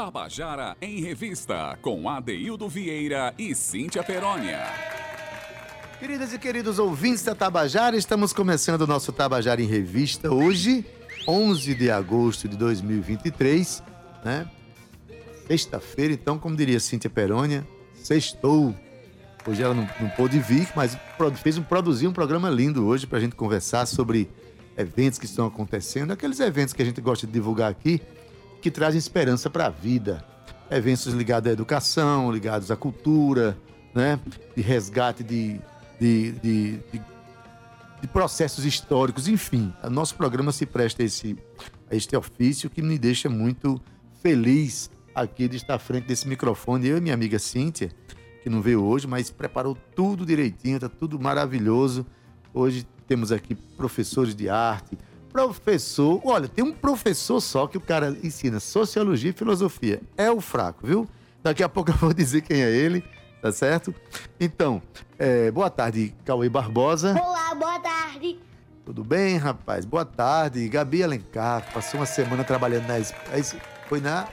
Tabajara em Revista, com Adeildo Vieira e Cíntia Perónia. Queridas e queridos ouvintes da Tabajara, estamos começando o nosso Tabajara em Revista hoje, 11 de agosto de 2023, né? Sexta-feira, então, como diria Cíntia Perônia, sextou. Hoje ela não, não pôde vir, mas fez um, produzir um programa lindo hoje para a gente conversar sobre eventos que estão acontecendo, aqueles eventos que a gente gosta de divulgar aqui, que trazem esperança para a vida. Eventos ligados à educação, ligados à cultura, né? de resgate de, de, de, de, de processos históricos, enfim. O nosso programa se presta a, esse, a este ofício que me deixa muito feliz aqui de estar à frente desse microfone. Eu e minha amiga Cíntia, que não veio hoje, mas preparou tudo direitinho, tá tudo maravilhoso. Hoje temos aqui professores de arte, professor. Olha, tem um professor só que o cara ensina sociologia e filosofia. É o fraco, viu? Daqui a pouco eu vou dizer quem é ele, tá certo? Então, é, boa tarde, Cauê Barbosa. Olá, boa tarde. Tudo bem, rapaz? Boa tarde. Gabi Alencar, passou uma semana trabalhando na. Foi na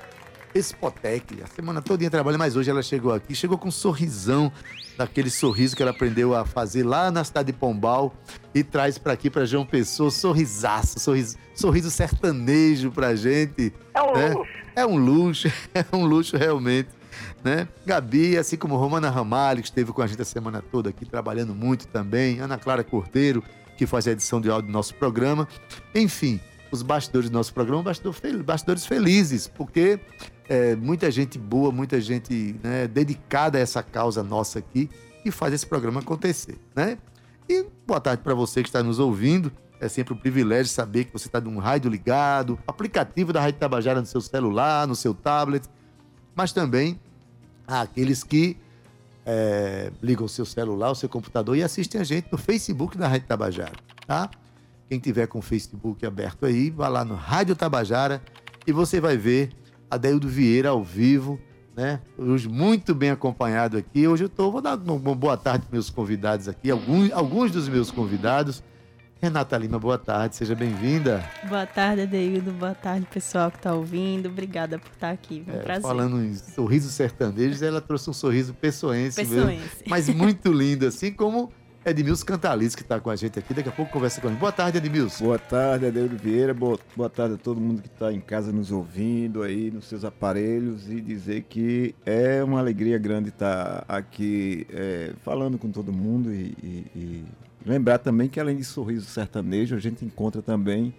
Expotec. A semana toda trabalhando, mas hoje ela chegou aqui, chegou com um sorrisão, daquele sorriso que ela aprendeu a fazer lá na cidade de Pombal e traz para aqui para João Pessoa, sorrisaço, sorriso, sorriso sertanejo pra gente. É um né? luxo. É um luxo, é um luxo realmente. Né? Gabi, assim como Romana Ramalho, que esteve com a gente a semana toda aqui, trabalhando muito também, Ana Clara Cordeiro, que faz a edição de áudio do nosso programa. Enfim, os bastidores do nosso programa, bastidores felizes, porque é, muita gente boa, muita gente né, dedicada a essa causa nossa aqui, que faz esse programa acontecer, né? E boa tarde para você que está nos ouvindo. É sempre um privilégio saber que você está num rádio ligado, aplicativo da Rádio Tabajara no seu celular, no seu tablet, mas também aqueles que é, ligam o seu celular, o seu computador e assistem a gente no Facebook da Rádio Tabajara, tá? Quem tiver com o Facebook aberto aí, vá lá no Rádio Tabajara e você vai ver Adeildo Vieira ao vivo, né? Hoje muito bem acompanhado aqui. Hoje eu tô, vou dar uma boa tarde para meus convidados aqui, alguns, alguns dos meus convidados. Renata Lima, boa tarde, seja bem-vinda. Boa tarde, Adeildo. Boa tarde, pessoal que está ouvindo. Obrigada por estar aqui. Um é, prazer. Falando em sorriso sertanejo, ela trouxe um sorriso pessoense, pessoense. mesmo. Mas muito lindo, assim como Edmilson Cantaliz, que está com a gente aqui. Daqui a pouco conversa com ele. Boa tarde, Edmilson. Boa tarde, Adeildo Vieira. Boa, boa tarde a todo mundo que está em casa nos ouvindo aí, nos seus aparelhos. E dizer que é uma alegria grande estar tá aqui é, falando com todo mundo. E, e, e, lembrar também que além de sorriso sertanejo, a gente encontra também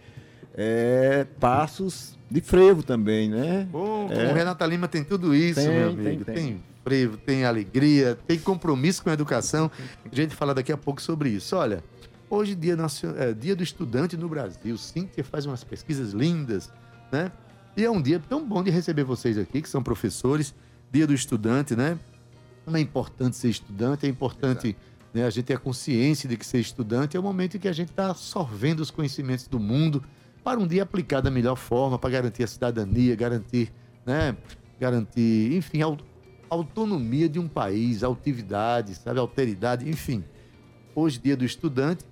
é, passos de frevo também, né? Bom, é. o Renata Lima tem tudo isso, tem, meu amigo. Tem, tem. tem frevo, tem alegria, tem compromisso com a educação. A gente fala daqui a pouco sobre isso. Olha, hoje dia, é, dia do estudante no Brasil. Cíntia faz umas pesquisas lindas, né? E é um dia tão bom de receber vocês aqui, que são professores. Dia do estudante, né? Não é importante ser estudante, é importante né, a gente ter a consciência de que ser estudante é o momento em que a gente está absorvendo os conhecimentos do mundo para um dia aplicar da melhor forma, para garantir a cidadania, garantir, né, garantir, enfim, autonomia de um país, altividade, sabe, alteridade, enfim. Hoje, dia do estudante,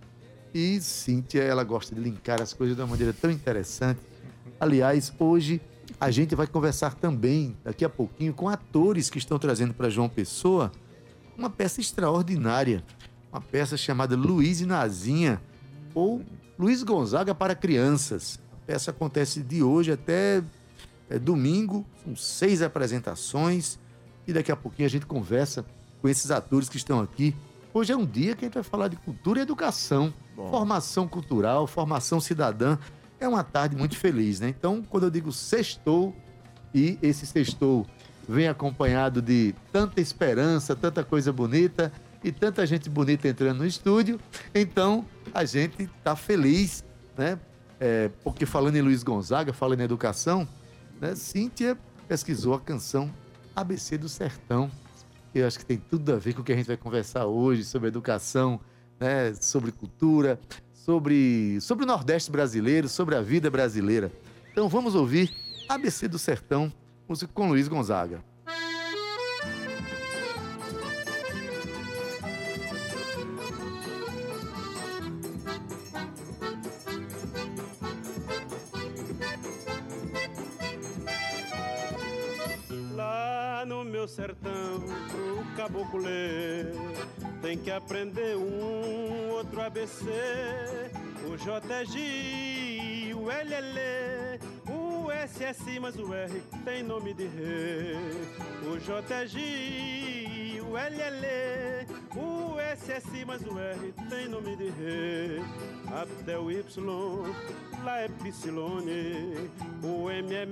e Cíntia, ela gosta de linkar as coisas de uma maneira tão interessante. Aliás, hoje a gente vai conversar também, daqui a pouquinho, com atores que estão trazendo para João Pessoa uma peça extraordinária. Uma peça chamada Luiz e Nazinha, ou Luiz Gonzaga para Crianças. A peça acontece de hoje até é, domingo, são seis apresentações e daqui a pouquinho a gente conversa com esses atores que estão aqui. Hoje é um dia que a gente vai falar de cultura e educação, Bom. formação cultural, formação cidadã. É uma tarde muito feliz, né? Então, quando eu digo sextou, e esse sextou vem acompanhado de tanta esperança, tanta coisa bonita e tanta gente bonita entrando no estúdio, então a gente está feliz, né? É, porque falando em Luiz Gonzaga, falando em educação, né? Cíntia pesquisou a canção ABC do Sertão, eu acho que tem tudo a ver com o que a gente vai conversar hoje sobre educação, né, sobre cultura, sobre, sobre o Nordeste brasileiro, sobre a vida brasileira. Então vamos ouvir ABC do Sertão, música com Luiz Gonzaga. Que aprender um outro ABC. O JG, o LL, o SS, mas o R tem nome de rei. O JG, o LL, o SS, mas o R tem nome de rei. Até o Y, lá é Psilone. O M é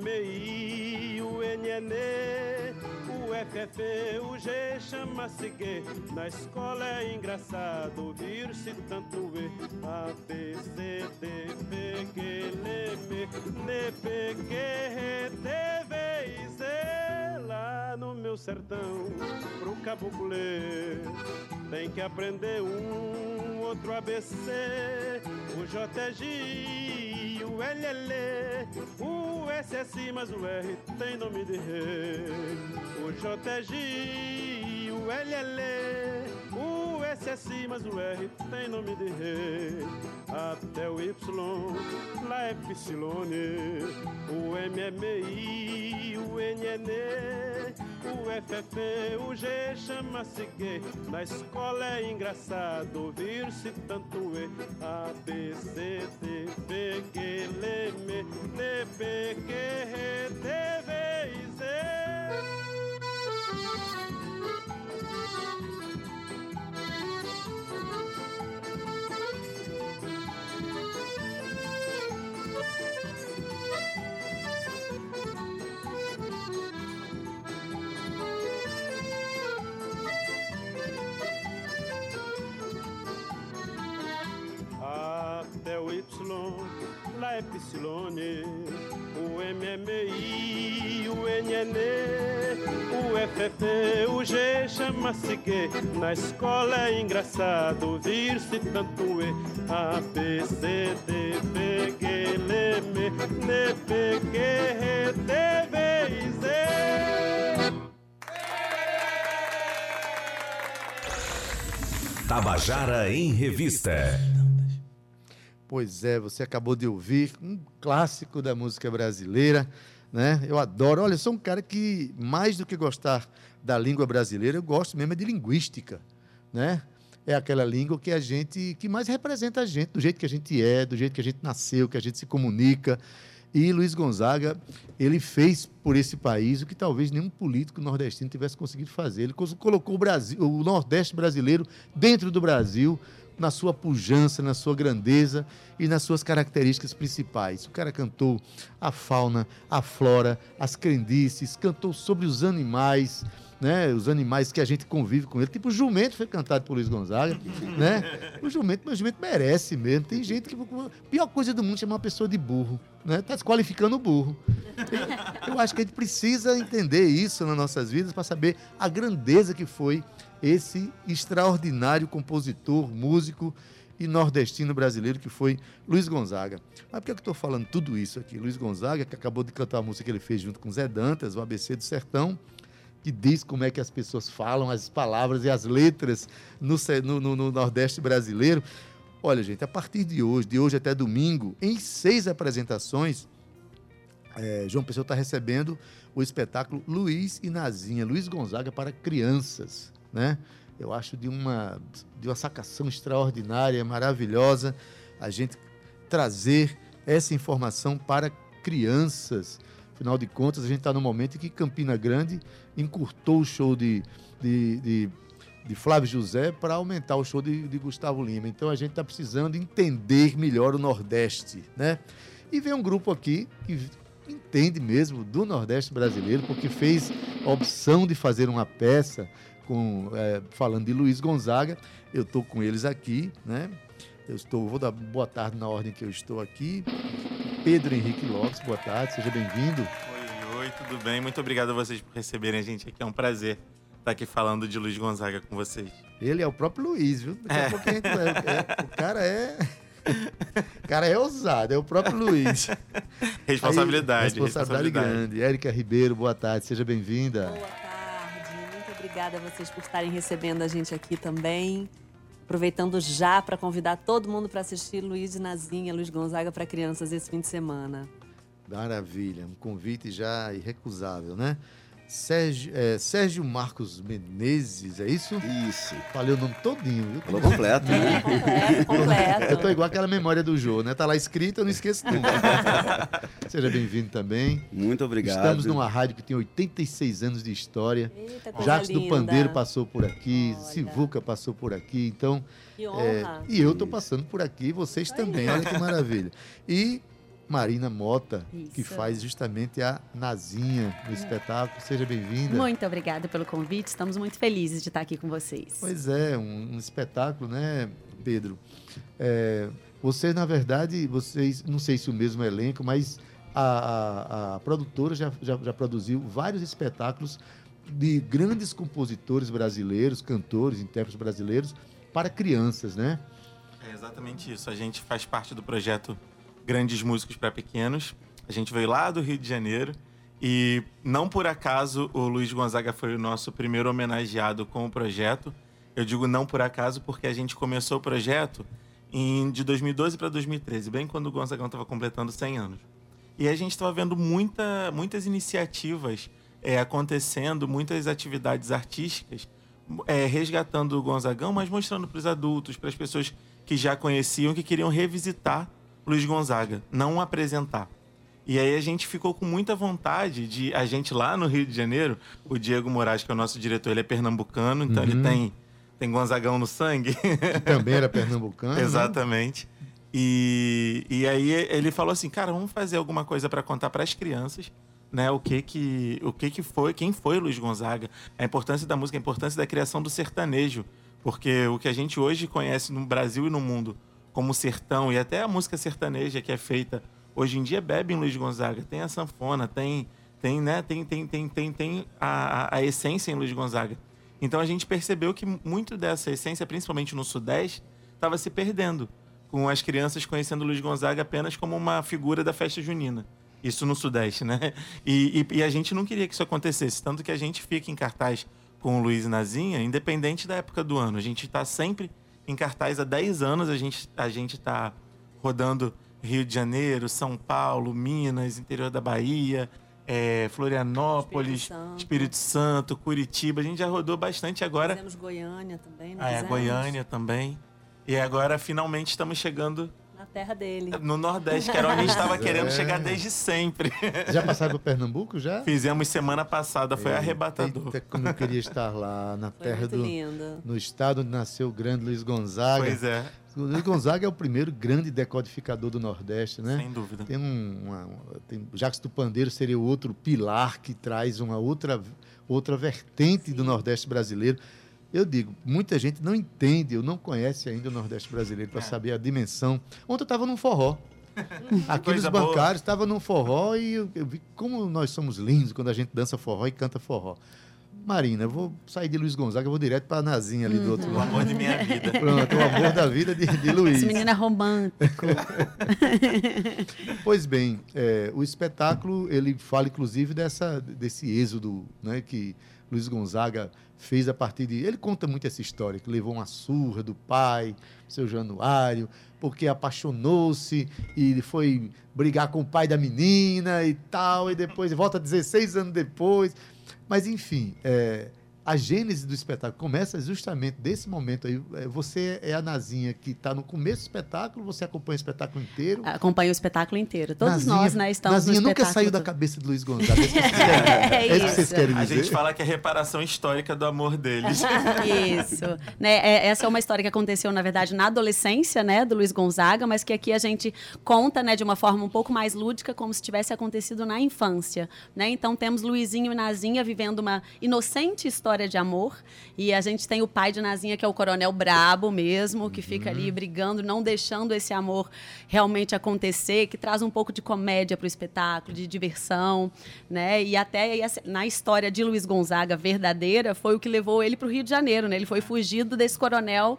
o N é NE, é F, o G chama-se G. Na escola é engraçado ouvir-se tanto E. A, B, C, D, F, G, L, M, N, P, Q, R, T, V Z. Lá no meu sertão, pro caboclo ler, tem que aprender um outro ABC. O J, G, o L, L, o S, S, mas o R tem nome de rei. O J, G, o L, L, o S, S, mas o R tem nome de rei. Até o Y, lá é Psilone. O M é MEI, o N é o F é F, o G chama-se G. Na escola é engraçado ouvir-se tanto E. A, B, C, D, F, G, L, M, N, P, Q, R, T, Até o Y, lá é Psilone. O M é o N é o F é o G chama-se G. Na escola é engraçado ouvir-se tanto E. A, B, C, D, F, G, L, M, N, P, Q, R, T, V e Z. Tabajara em Revista. Pois é, você acabou de ouvir um clássico da música brasileira, né? Eu adoro. Olha, eu sou um cara que, mais do que gostar da língua brasileira, eu gosto mesmo é de linguística, né? É aquela língua que a gente, que mais representa a gente, do jeito que a gente é, do jeito que a gente nasceu, que a gente se comunica. E Luiz Gonzaga, ele fez por esse país o que talvez nenhum político nordestino tivesse conseguido fazer. Ele colocou o, Brasil, o Nordeste brasileiro dentro do Brasil, na sua pujança, na sua grandeza e nas suas características principais. O cara cantou a fauna, a flora, as crendices, cantou sobre os animais, né? Os animais que a gente convive com ele. Tipo, o jumento foi cantado por Luiz Gonzaga, né? O jumento, o jumento merece mesmo. Tem gente que. A pior coisa do mundo é chamar uma pessoa de burro, né? Tá desqualificando o burro. Eu acho que a gente precisa entender isso nas nossas vidas para saber a grandeza que foi esse extraordinário compositor, músico e nordestino brasileiro que foi Luiz Gonzaga. Mas por que eu estou falando tudo isso aqui? Luiz Gonzaga, que acabou de cantar a música que ele fez junto com Zé Dantas, o ABC do Sertão, que diz como é que as pessoas falam as palavras e as letras no, no, no Nordeste brasileiro. Olha, gente, a partir de hoje, de hoje até domingo, em seis apresentações, é, João Pessoa está recebendo o espetáculo Luiz e Nazinha, Luiz Gonzaga para crianças né? Eu acho de uma, de uma sacação extraordinária, maravilhosa, a gente trazer essa informação para crianças. Afinal de contas, a gente está no momento em que Campina Grande encurtou o show de, de, de, de Flávio José para aumentar o show de, de Gustavo Lima. Então a gente está precisando entender melhor o Nordeste, né? E vem um grupo aqui que entende mesmo do Nordeste brasileiro, porque fez a opção de fazer uma peça com, é, falando de Luiz Gonzaga. Eu estou com eles aqui, né? Eu estou, vou dar boa tarde na ordem que eu estou aqui. Pedro Henrique Lopes, boa tarde, seja bem-vindo. Oi, oi, tudo bem? Muito obrigado a vocês por receberem a gente aqui. É um prazer estar aqui falando de Luiz Gonzaga com vocês. Ele é o próprio Luiz, viu? Daqui a pouco a gente vai, é, o cara é. O cara é ousado, é o próprio Luiz. responsabilidade, Aí, responsabilidade. Responsabilidade grande. Érica Ribeiro, boa tarde, seja bem-vinda. Boa obrigada a vocês por estarem recebendo a gente aqui também. Aproveitando já para convidar todo mundo para assistir Luiz Nazinha, Luiz Gonzaga para crianças esse fim de semana. Maravilha, um convite já irrecusável, né? Sérgio, é, Sérgio Marcos Menezes, é isso? Isso. Falei o nome todinho, viu? Falou completo. É, completo, completo. Eu tô igual aquela memória do Jô, né? Tá lá escrito, eu não esqueço nunca. Seja bem-vindo também. Muito obrigado. Estamos numa rádio que tem 86 anos de história. Eita, coisa Jacques do linda. Pandeiro passou por aqui, Olha. Sivuca passou por aqui, então. Que é, honra. e eu tô passando por aqui, vocês também, olha que maravilha. E Marina Mota, que Isso. faz justamente a Nazinha no espetáculo. Seja bem-vinda. Muito obrigada pelo convite. Estamos muito felizes de estar aqui com vocês. Pois é, um, um espetáculo, né, Pedro? É, vocês, na verdade, vocês, não sei se o mesmo elenco, mas a, a- a produtora já, já, já produziu vários espetáculos de grandes compositores brasileiros, cantores, intérpretes brasileiros, para crianças, né? É exatamente isso. A gente faz parte do projeto Grandes Músicos para Pequenos. A gente veio lá do Rio de Janeiro e não por acaso o Luiz Gonzaga foi o nosso primeiro homenageado com o projeto. Eu digo não por acaso porque a gente começou o projeto em, de 2012 para 2013, bem quando o Gonzagão estava completando 100 anos. E a gente estava vendo muita, muitas iniciativas é, acontecendo, muitas atividades artísticas é, resgatando o Gonzagão, mas mostrando para os adultos, para as pessoas que já conheciam, que queriam revisitar Luiz Gonzaga, não apresentar. E aí a gente ficou com muita vontade de a gente lá no Rio de Janeiro, o Diego Moraes, que é o nosso diretor, ele é pernambucano, então ele tem tem Gonzagão no sangue. Que também era pernambucano. né? Exatamente. E, e aí ele falou assim, cara, vamos fazer alguma coisa para contar para as crianças, né? O que que o que que foi, quem foi Luiz Gonzaga, a importância da música, a importância da criação do sertanejo, porque o que a gente hoje conhece no Brasil e no mundo como sertão e até a música sertaneja que é feita hoje em dia bebe em Luiz Gonzaga, tem a sanfona, tem tem né, tem tem tem tem, tem a, a, essência em Luiz Gonzaga. Então a gente percebeu que muito dessa essência, principalmente no Sudeste, estava se perdendo, com as crianças conhecendo Luiz Gonzaga apenas como uma figura da festa junina. Isso no Sudeste, né? E, e- e a gente não queria que isso acontecesse, tanto que a gente fica em cartaz com o Luiz e Nazinha, independente da época do ano. A gente está sempre em cartaz há 10 anos, a gente a gente está rodando Rio de Janeiro, São Paulo, Minas, interior da Bahia, é, Florianópolis, Espírito Santo. Espírito Santo, Curitiba. A gente já rodou bastante agora. Fizemos Goiânia também, não Ah, é? Goiânia também. E agora, finalmente, estamos chegando terra dele. no Nordeste, que era onde a gente estava querendo É. chegar desde sempre. Já passaram para Pernambuco já? Fizemos semana passada, foi Eita, arrebatador. Eita, como eu queria estar lá na Foi terra muito do lindo. no estado onde nasceu o grande Luiz Gonzaga. Pois é, O Luiz Gonzaga é o primeiro grande decodificador do Nordeste, né? sem dúvida. Tem um, uma, tem, Jacques do Pandeiro seria o outro pilar que traz uma outra, outra vertente do Nordeste brasileiro. Eu digo, muita gente não entende ou não conhece ainda o Nordeste brasileiro para É. saber a dimensão. Ontem eu estava num forró. Aqui nos Coisa boa. bancários estava num forró e eu, eu vi como nós somos lindos quando a gente dança forró e canta forró. Marina, eu vou sair de Luiz Gonzaga, eu vou direto para a Nazinha ali do outro O lado. amor de minha vida. Pronto, o amor da vida de, de Luiz. Esse menino é romântico. Pois bem, é, o espetáculo ele fala inclusive dessa, desse êxodo né, que Luiz Gonzaga fez a partir de. Ele conta muito essa história, que levou uma surra do pai, seu Januário, porque apaixonou-se e foi brigar com o pai da menina e tal, e depois volta 16 anos depois. Mas, enfim, é, a gênese do espetáculo começa justamente desse momento aí. É, Você é a Nazinha que está no começo do espetáculo, você acompanha o espetáculo inteiro. Acompanha o espetáculo inteiro. Todos Nazinha- nós, né, estamos Nazinha no nunca saiu da todo. cabeça de Luiz Gonzaga. É isso que vocês querem, É é isso que vocês querem A dizer? gente fala que é a reparação histórica do amor deles. Isso. Né, é- essa é uma história que aconteceu, na verdade, na adolescência, né, do Luiz Gonzaga, mas que aqui a gente conta, né, de uma forma um pouco mais lúdica, como se tivesse acontecido na infância, né? Então temos Luizinho e Nazinha vivendo uma inocente história de amor, e a gente tem o pai de Nazinha, que é o Coronel Brabo mesmo, que fica ali brigando, não deixando esse amor realmente acontecer, que traz um pouco de comédia para o espetáculo, de diversão, né? E até essa- na história de Luiz Gonzaga verdadeira, foi o que levou ele para o Rio de Janeiro, né? Ele foi fugido desse coronel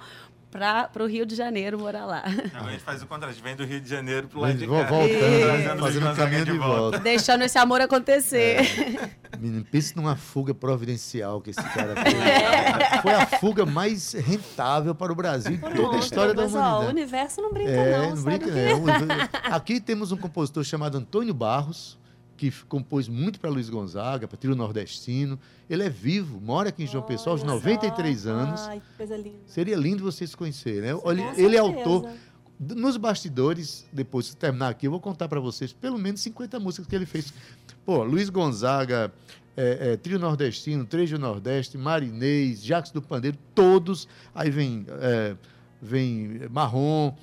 para o Rio de Janeiro morar lá. Não, a gente faz o contrário, a gente vem do Rio de Janeiro pro lado de cá. voltando, Trazendo fazendo Luiz um caminho de volta. Deixando esse amor acontecer. Menino, pense numa fuga providencial que esse cara fez. Foi a fuga mais rentável para o Brasil em toda a Pronto, história da mas, ó, o humanidade. universo não brinca É, não, não brinca, não. Aqui temos um compositor chamado Antônio Barros, que compôs muito para Luiz Gonzaga, para Trio Nordestino. Ele é vivo, mora aqui em João Pessoa aos Olha 93 só. anos. Ai, que coisa linda. Seria lindo vocês conhecerem, né? Olha, ele é autor. Nos bastidores, depois que terminar aqui, eu vou contar para vocês pelo menos 50 músicas que ele fez. Pô, Luiz Gonzaga, é, é, Trio Nordestino, Trejo Nordeste, Marinês, Jacques do Pandeiro, todos. Aí vem, é, vem Marrom,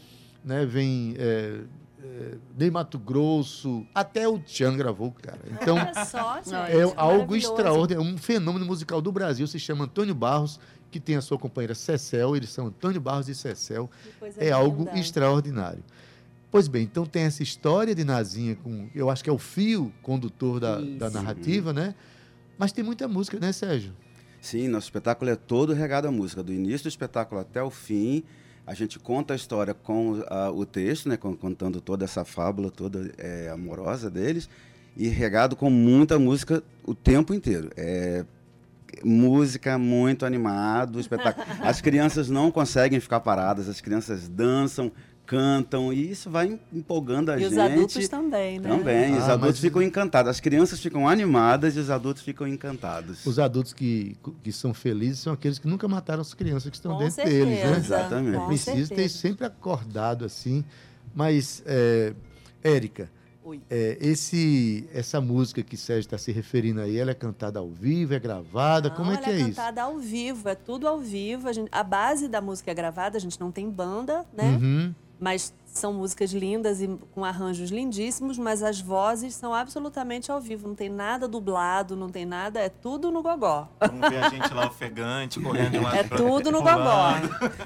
né? vem é, é, Ney Mato Grosso, até o Tchan gravou, cara. Então, só, é algo extraordinário, um fenômeno musical do Brasil, se chama Antônio Barros, que tem a sua companheira Cecel, eles são Antônio Barros e Cecel, coisa é algo linda. extraordinário. Pois bem, então tem essa história de Nazinha, com, eu acho que é o fio condutor da, da narrativa, né? Mas tem muita música, né, Sérgio? Sim, nosso espetáculo é todo regado à música, do início do espetáculo até o fim. A gente conta a história com ah, o texto, né, con- contando toda essa fábula toda é, amorosa deles, e regado com muita música o tempo inteiro. É música muito animado, espetáculo. As crianças não conseguem ficar paradas, as crianças dançam, cantam, e isso vai em- empolgando a E gente. os adultos também, né? Também, os Ah, adultos mas- ficam encantados. As crianças ficam animadas e os adultos ficam encantados. Os adultos que, que são felizes são aqueles que nunca mataram as crianças que estão Com dentro certeza. deles, né? Exatamente. Com Precisa ter sempre acordado assim. Mas, é, Érica, é, esse, essa música que Sérgio está se referindo aí, ela é cantada ao vivo, é gravada? Não, Como é ela que é, é isso? cantada ao vivo, é tudo ao vivo. A, gente- a base da música é gravada, a gente não tem banda, né? Uhum. Mas são músicas lindas e com arranjos lindíssimos, mas as vozes são absolutamente ao vivo. Não tem nada dublado, não tem nada, é tudo no gogó. Vamos ver a gente lá ofegante, correndo de um lado É tudo no gogó.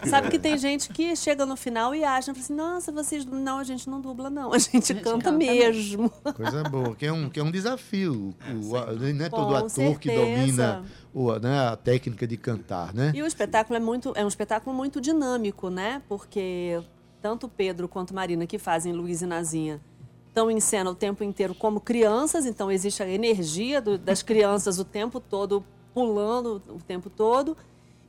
Sabe que tem gente que chega no final e acha, fala assim, nossa, vocês. Não, a gente não dubla, não. A gente, gente canta, canta mesmo. Coisa boa, que é um, que é um desafio. O, a- não é todo Com ator que certeza. domina o, né, a técnica de cantar, né? E o espetáculo é muito é um espetáculo muito dinâmico, né? Porque tanto Pedro quanto Marina que fazem Luiz e Nazinha estão em cena o tempo inteiro como crianças, então existe a energia do- das crianças o tempo todo pulando o tempo todo.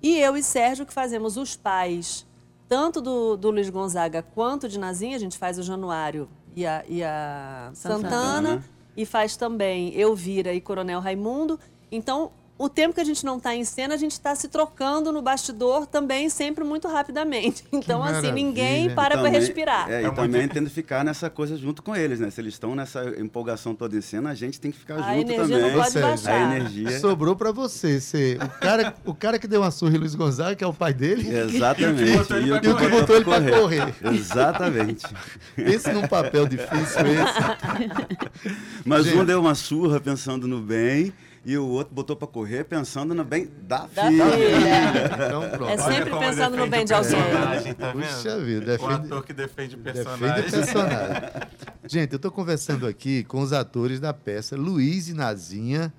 E eu e Sérgio que fazemos os pais tanto do, do Luiz Gonzaga quanto de Nazinha, a gente faz o Januário e a, e a Santana. Santana e faz também Elvira e Coronel Raimundo. Então, o tempo que a gente não está em cena, a gente está se trocando no bastidor também sempre muito rapidamente. Então, assim, ninguém maravilha. para para Também- respirar. É, e É também muito- tendo que ficar nessa coisa junto com eles, né? Se eles estão nessa empolgação toda em cena, a gente tem que ficar A junto energia também. não pode Sérgio, baixar. A energia. Sobrou pra você ser o cara, o cara que deu uma surra em Luiz Gonzaga, que é o pai dele, Exatamente. E o que que botou ele pra correr. Exatamente. Pense num papel difícil esse. Mas Gente. um deu uma surra pensando no bem e o outro botou pra correr pensando no bem da, Da filha. filha. Então pronto. É sempre pensando no defende bem o de alguém. Tá? Puxa vida, O defende, ator que defende o defende personagem. o personagem. Gente, eu estou conversando aqui com os atores da peça Luiz e Nazinha,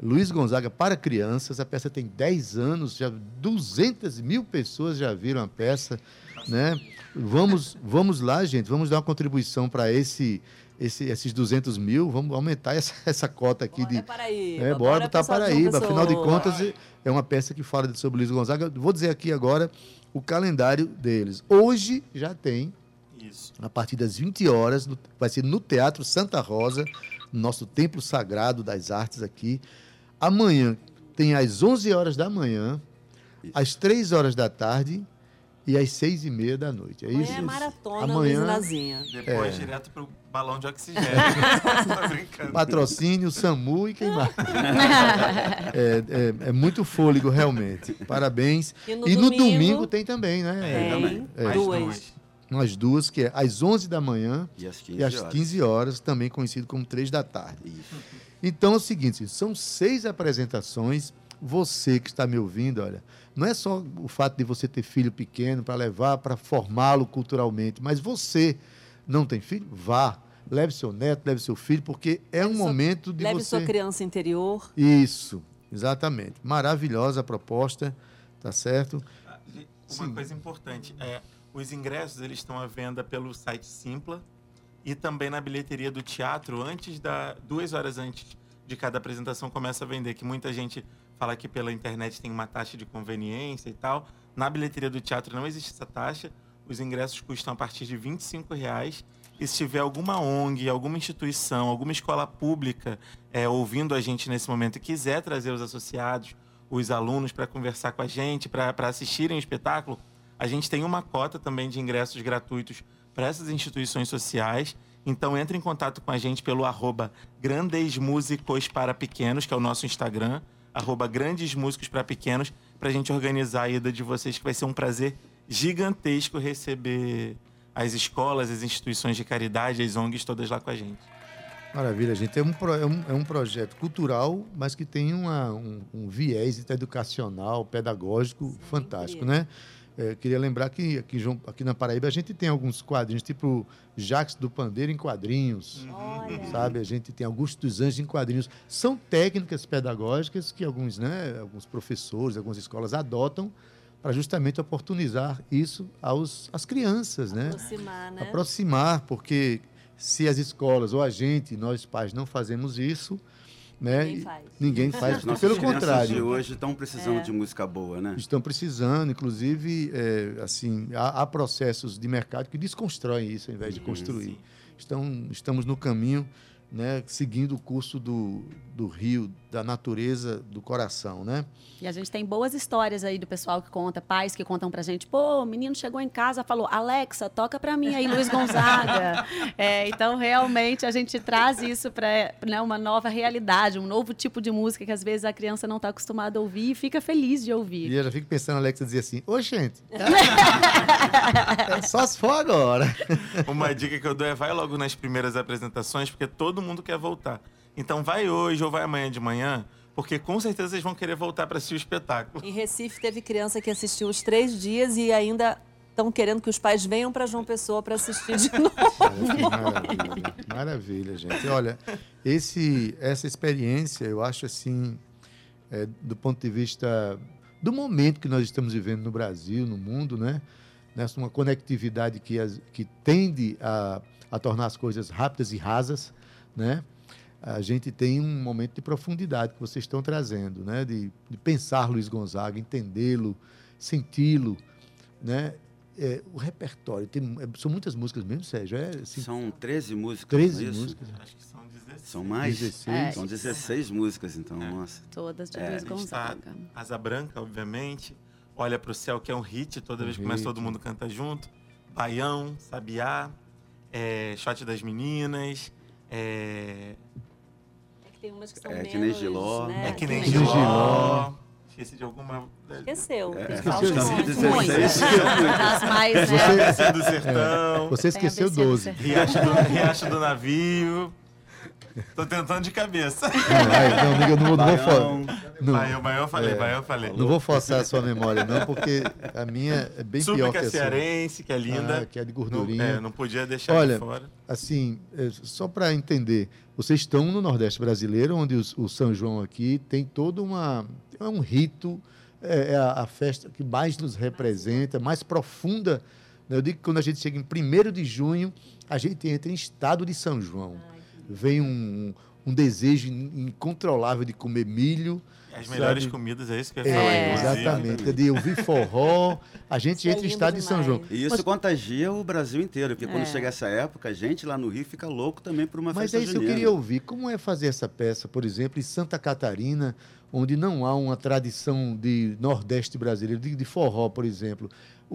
Luiz Gonzaga para crianças. A peça tem 10 anos, já 200 mil pessoas já viram a peça, né? Vamos, vamos lá, gente, vamos dar uma contribuição para esse, esse, esses 200 mil, vamos aumentar essa, essa cota aqui de, Bora Paraíba. É, bora botar de Paraíba. Afinal de contas, é uma peça que fala sobre Luiz Gonzaga. Vou dizer aqui agora o calendário deles. Hoje já tem, Isso. a partir das 20 horas, vai ser no Teatro Santa Rosa, no nosso templo sagrado das artes aqui. Amanhã tem às 11 horas da manhã, às 3 horas da tarde e às 6 e meia da noite. É Amanhã isso? é maratona, Amanhã- Luiz Nazinha. Depois É. direto pro balão de oxigênio. Tô brincando. Patrocínio, SAMU e quem mais? é, é- é muito fôlego, realmente. Parabéns. E no e no domingo- domingo tem também, né? Tem, também. É. duas. Umas duas, que é às 11 da manhã E às 15 e às horas. 15 horas, também conhecido como 3 da tarde. Isso. Então é o seguinte, são seis apresentações. Você que está me ouvindo, olha, não é só o fato de você ter filho pequeno para levar, para formá-lo culturalmente, mas você não tem filho? Vá. Leve seu neto, leve seu filho, porque é um Leve sua- momento de Leve você... sua criança interior. Isso, exatamente. Maravilhosa a proposta, tá certo? Uma Sim. coisa importante, é, os ingressos eles estão à venda pelo site Simpla e também na bilheteria do teatro, antes da duas horas antes de cada apresentação começa a vender, que muita gente fala que pela internet tem uma taxa de conveniência e tal. Na bilheteria do teatro não existe essa taxa. Os ingressos custam a partir de 25 reais E se tiver alguma ONG, alguma instituição, alguma escola pública é, ouvindo a gente nesse momento e quiser trazer os associados, os alunos para conversar com a gente, para assistirem o espetáculo, a gente tem uma cota também de ingressos gratuitos para essas instituições sociais. Então entre em contato com a gente pelo arroba Grandes Músicos para Pequenos, que é o nosso Instagram, arroba Grandes Músicos para Pequenos, para a gente organizar a ida de vocês, que vai ser um prazer gigantesco receber as escolas, as instituições de caridade, as ONGs todas lá com a gente. Maravilha, gente. É um, pro, é um, é um projeto cultural, mas que tem uma, um, um viés educacional, pedagógico Sim, fantástico, né? É, queria lembrar que aqui, aqui, na Paraíba a gente tem alguns quadrinhos, tipo Jacques do Pandeiro em quadrinhos, Olha. sabe? A gente tem Augusto dos Anjos em quadrinhos. São técnicas pedagógicas que alguns, né, alguns professores, algumas escolas adotam para justamente oportunizar isso aos, às crianças, né? Aproximar, né? Aproximar, porque se as escolas ou a gente, nós pais, não fazemos isso, né? Ninguém faz. Ninguém faz, Nossas pelo contrário. de hoje estão precisando É. de música boa, né? Estão precisando, inclusive, é, assim, há, há processos de mercado que desconstroem isso ao invés de construir. Estão, estamos no caminho, né, seguindo o curso do, do rio, da natureza, do coração, né? E a gente tem boas histórias aí do pessoal que conta, pais que contam pra gente, pô, o menino chegou em casa, falou, Alexa, toca pra mim aí, Luiz Gonzaga. É, então, realmente, a gente traz isso para né, uma nova realidade, um novo tipo de música que às vezes a criança não está acostumada a ouvir e fica feliz de ouvir. E eu já fico pensando, Alexa dizer assim, ô gente, é só se for agora. Uma dica que eu dou é vai logo nas primeiras apresentações, porque todo mundo quer voltar. Então vai hoje ou vai amanhã de manhã, porque com certeza vocês vão querer voltar para assistir o espetáculo. Em Recife teve criança que assistiu os três dias e ainda estão querendo que os pais venham para João Pessoa para assistir de novo. Maravilha, maravilha, gente. Olha, esse, essa experiência, eu acho assim, é, do ponto de vista do momento que nós estamos vivendo no Brasil, no mundo, né? Nessa uma conectividade que, as- que tende a, a tornar as coisas rápidas e rasas, né? A gente tem um momento de profundidade que vocês estão trazendo, né? De, de pensar Luiz Gonzaga, entendê-lo, senti-lo, né? É, o repertório, tem, é, são muitas músicas mesmo, Sérgio? É, assim, São 13 músicas. 13 não é isso? músicas. Acho que são 16. São mais? 16. É. São 16 músicas, então, É. nossa. Todas de É, Luiz tá Gonzaga. Asa Branca, obviamente. Olha pro Céu, que é um hit, toda Um vez que começa todo mundo canta junto. Baião, Sabiá, é, Shot das Meninas, é, É tem umas que são É, menos, que nem Giló. Né? é que nem Que nem Giló. Giló. Esqueci de alguma... Esqueceu. É, tem esqueceu falta de um monte. 16. Muitas. As mais, né? Esqueci do Sertão, Você Tem esqueceu ABC do 12. Sertão. Riacho do, Riacho do Navio. Tô tentando de cabeça. Não, vai, não, amiga, não, vou- não vou não, Baião, Baião eu falei, É. Baião eu falei. não vou forçar a sua memória, não, porque a minha é bem pior que Súplica a sua. Cearense, que é linda. Ah, que é de não, gordurinha. é, não podia deixar Olha, de fora. Assim, é, só para entender, vocês estão no Nordeste brasileiro, onde os- o São João aqui tem todo uma, é um rito, é, é a, a festa que mais nos representa, mais profunda. né? Eu digo que quando a gente chega em 1 de junho, a gente entra em estado de São João. Vem um, um desejo in- incontrolável de comer milho. As melhores sabe? comidas, é isso que eu ia falar, É, inclusive. exatamente. É de ouvir forró. A gente Isso é entra em lindo estado de São João. demais. E isso contagia o Brasil inteiro, porque quando É. chega essa época, a gente lá no Rio fica louco também por uma Mas festa é isso que eu queria ouvir. Como é fazer essa peça, por exemplo, em Santa Catarina, onde não há uma tradição de Nordeste brasileiro, de, de forró, por exemplo?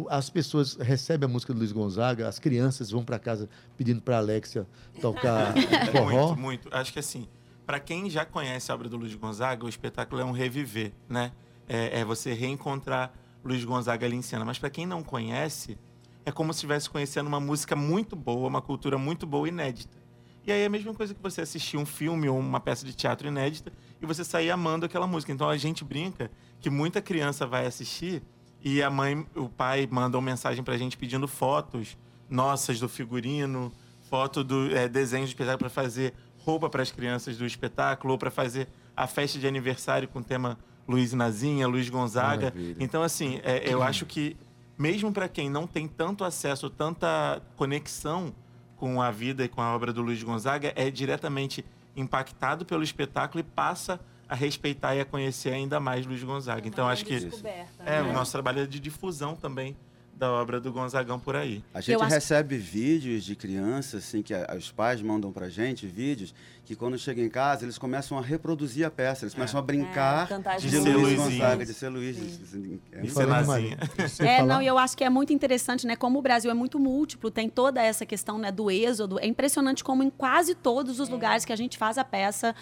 As pessoas recebem a música do Luiz Gonzaga, as crianças vão para casa pedindo para Alexia tocar forró. Muito, muito. Acho que assim, para quem já conhece a obra do Luiz Gonzaga, o espetáculo é um reviver, né? É, é você reencontrar Luiz Gonzaga ali em cena. Mas para quem não conhece, é como se estivesse conhecendo uma música muito boa, uma cultura muito boa, inédita. E aí é a mesma coisa que você assistir um filme ou uma peça de teatro inédita e você sair amando aquela música. Então a gente brinca que muita criança vai assistir e a mãe, o pai mandam mensagem pra gente pedindo fotos nossas do figurino, foto do é, desenho do espetáculo para fazer roupa para as crianças do espetáculo ou para fazer a festa de aniversário com o tema Luiz Nazinha, Luiz Gonzaga. Maravilha. Então assim, é, eu acho que mesmo para quem não tem tanto acesso, tanta conexão com a vida e com a obra do Luiz Gonzaga, é diretamente impactado pelo espetáculo e passa a respeitar e a conhecer ainda mais Luiz Gonzaga. Então acho que Descoberta, é, né? o nosso trabalho é de difusão também da obra do Gonzagão por aí. A gente recebe vídeos de crianças, assim, que a, os pais mandam pra gente, vídeos, que quando chegam em casa, eles começam a reproduzir a peça, eles começam a brincar É, de, de Luiz Luizinho. Gonzaga, de ser Luiz. de- é De ser É, não, e eu acho que é muito interessante, né? Como o Brasil é muito múltiplo, tem toda essa questão né, do êxodo. É impressionante como em quase todos os lugares que a gente faz a peça.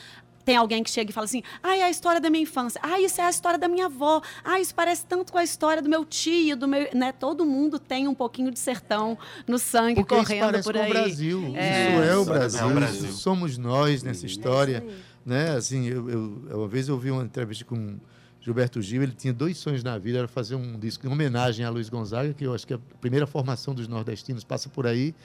Tem alguém que chega e fala assim: ai, é a história da minha infância. Ai, isso é a história da minha avó. Ai, isso parece tanto com a história do meu tio, do meu. Né? Todo mundo tem um pouquinho de sertão no sangue Porque isso correndo parece por com aí. o Brasil. É. Isso é o Isso é Brasil. o Brasil. Isso somos nós nessa história. É isso né? Assim, eu, eu- uma vez eu vi uma entrevista com Gilberto Gil, ele tinha dois sonhos na vida, era fazer um disco em homenagem a Luiz Gonzaga, que eu acho que a primeira formação dos nordestinos passa por aí,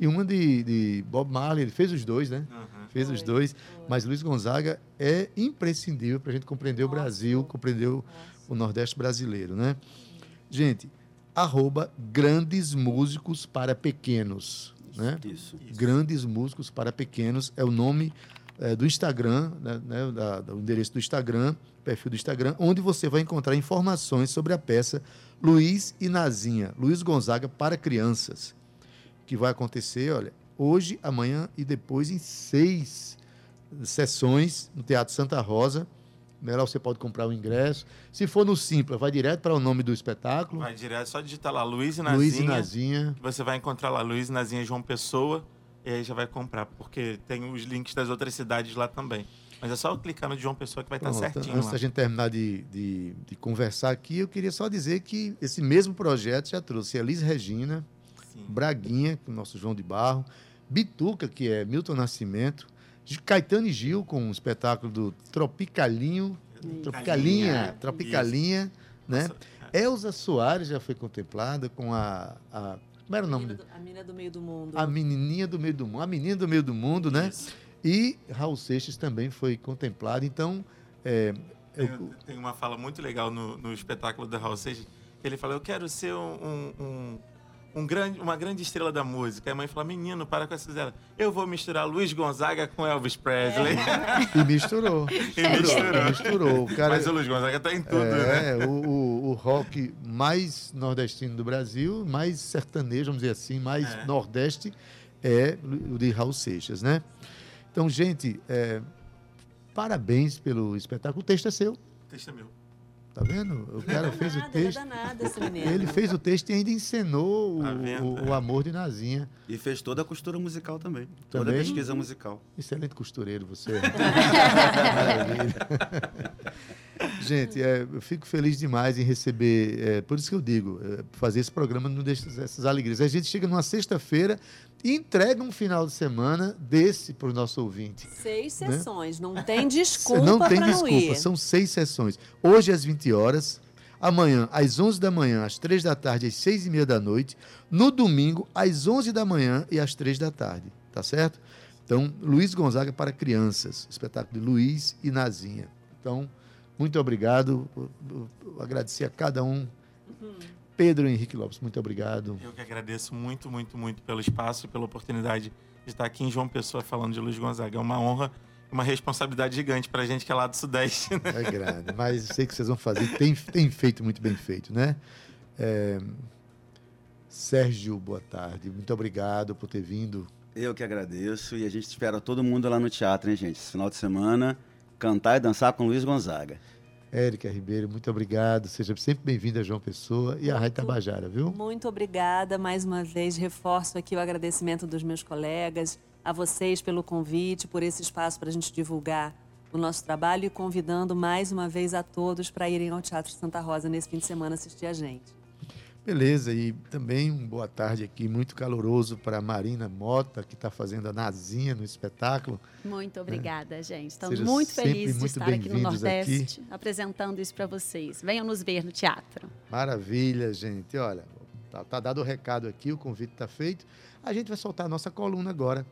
e uma de, de Bob Marley, ele fez os dois, né? Fez os Foi, dois, mas Luiz Gonzaga é imprescindível para a gente compreender o Nossa. Brasil, compreender o, o Nordeste brasileiro, né? Gente, arroba grandes músicos para pequenos, né? Isso. Grandes Músicos para Pequenos é o nome eh, do Instagram, né, né, da- do endereço do Instagram, perfil do Instagram, onde você vai encontrar informações sobre a peça Luiz e Nazinha, Luiz Gonzaga para crianças, que vai acontecer, olha, hoje, amanhã e depois em seis sessões no Teatro Santa Rosa. Né, Lá você pode comprar o ingresso. Se for no Simpla, vai direto para o nome do espetáculo. Vai direto, só digitar lá Luiz e Nazinha. Luiz e Nazinha. Você vai encontrar lá Luiz e Nazinha João Pessoa. E aí já vai comprar, porque tem os links das outras cidades lá também. Mas é só clicar no João Pessoa que vai estar Pronto, certinho Antes lá. da gente terminar de, de, de conversar aqui, eu queria só dizer que esse mesmo projeto já trouxe Elis Regina, Sim. Braguinha, é o nosso João de Barro, Bituca, que é Milton Nascimento, de Caetano e Gil, com o espetáculo do Tropicalinho, Tropicalinha, Isso. Tropicalinha, né? Nossa, Elza Soares já foi contemplada com a, a como era o A nome? do- A menina do meio do mundo. A menininha do meio do mundo, a menina do meio do mundo, né? Isso. E Raul Seixas também foi contemplado. Então, é, eu- Tem, tem uma fala muito legal no, no espetáculo do Raul Seixas, ele fala, eu quero ser um, um- um- grande, uma grande estrela da música. A mãe fala, menino, para com essa zela. Eu vou misturar Luiz Gonzaga com Elvis Presley. E misturou. E misturou. misturou. O cara, Mas o Luiz Gonzaga tá em tudo, né? é, o, o, o rock mais nordestino do Brasil, mais sertanejo, vamos dizer assim, mais É. nordeste, é o de Raul Seixas, né? Então, gente, é, parabéns pelo espetáculo. O texto é seu, Texto é meu. Tá vendo? O cara fez o texto. Ele fez o texto e ainda encenou o, Tá o- o amor de Nazinha. E fez toda a costura musical também. Toda Também? a pesquisa musical. Excelente costureiro você. Maravilha. Gente, é, eu fico feliz demais em receber. é, por isso que eu digo, é, fazer esse programa não deixa essas alegrias. A gente chega numa sexta-feira e entrega um final de semana desse para o nosso ouvinte. Seis Né? sessões, não tem desculpa não tem desculpa, não são seis sessões. Hoje às 20 horas, amanhã às 11 da manhã, às 3 da tarde, às 6 e meia da noite, no domingo às 11 da manhã e às 3 da tarde, tá certo? Então, Luiz Gonzaga para crianças, espetáculo de Luiz e Nazinha. Então, muito obrigado, Eu- eu- eu agradecer a cada um. Pedro Henrique Lopes, muito obrigado. Eu que agradeço muito, muito, muito pelo espaço e pela oportunidade de estar aqui em João Pessoa falando de Luiz Gonzaga. É uma honra e uma responsabilidade gigante pra gente que é lá do Sudeste. né? É grande, mas sei que vocês vão fazer. Tem, tem feito muito bem feito, né? É, Sérgio, boa tarde. Muito obrigado por ter vindo. Eu que agradeço e a gente espera todo mundo lá no teatro, hein, gente? Esse final de semana, cantar e dançar com Luiz Gonzaga. Érica Ribeiro, muito obrigado. Seja sempre bem-vinda, João Pessoa e a Rádio Tabajara, viu? Muito obrigada mais uma vez. Reforço aqui o agradecimento dos meus colegas, a vocês pelo convite, por esse espaço para a gente divulgar o nosso trabalho e convidando mais uma vez a todos para irem ao Teatro Santa Rosa nesse fim de semana assistir a gente. Beleza, e também um boa tarde aqui, muito caloroso para a Marina Mota, que está fazendo a Nazinha no espetáculo. Muito obrigada, gente. Estamos Sejam muito felizes de muito estar aqui no bem-vindos aqui. Nordeste, apresentando isso para vocês. Venham nos ver no teatro. Maravilha, gente. Olha, tá, tá dado o recado aqui, o convite está feito. A gente vai soltar a nossa coluna agora.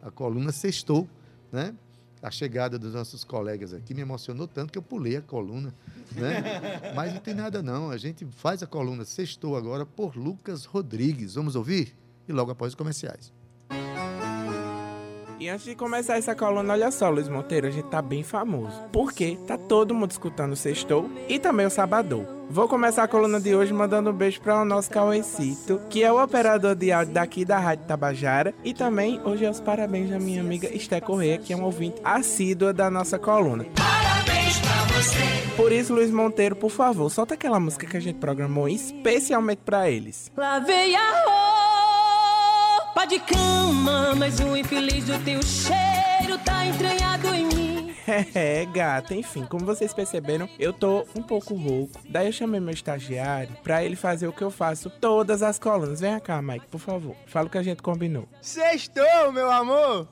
A coluna Sextou, né? A chegada dos nossos colegas aqui me emocionou tanto que eu pulei a coluna, né? Mas não tem nada não. A gente faz a coluna Sextou agora por Lucas Rodrigues. Vamos ouvir? E logo após os comerciais. E antes de começar essa coluna, olha só, Luiz Monteiro, a gente tá bem famoso. Porque tá todo mundo escutando o Sextou e também o Sabadou. Vou começar a coluna de hoje mandando um beijo para o nosso Cauecito, que é o operador de áudio daqui da Rádio Tabajara. E também hoje é os parabéns da minha amiga Esté Corrêa, que é um ouvinte assídua da nossa coluna. Parabéns pra você! Por isso, Luiz Monteiro, por favor, solta aquela música que a gente programou especialmente para eles. Lavei a roupa de cama, mas o infeliz do teu cheiro tá entranhado em mim. É, gata, enfim, como vocês perceberam, eu tô um pouco rouco. Daí eu chamei meu estagiário pra ele fazer o que eu faço todas as colunas. Vem cá, Mike, por favor. Fala o que a gente combinou. Sextou, meu amor!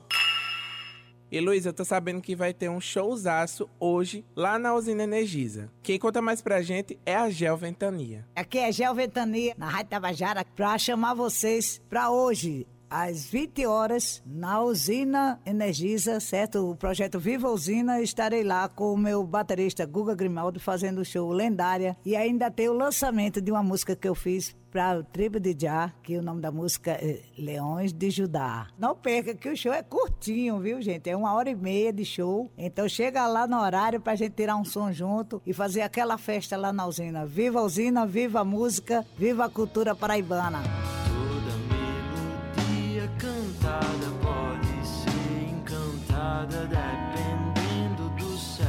E Luiz, eu tô sabendo que vai ter um showzaço hoje lá na usina Energisa. Quem conta mais pra gente é a Gel Ventania. Aqui é Gel Ventania, na Rádio Tabajara, pra chamar vocês pra hoje, às 20 horas, na usina Energisa, certo? O projeto Viva Usina, estarei lá com o meu baterista Guga Grimaldo fazendo o show lendária. E ainda tem o lançamento de uma música que eu fiz para o Tribo de Já, que o nome da música é Leões de Judá. Não perca que o show é curtinho, viu, gente? É uma hora e meia de show. Então chega lá no horário para a gente tirar um som junto e fazer aquela festa lá na usina. Viva a usina, viva a música, viva a cultura paraibana. Dependendo do céu.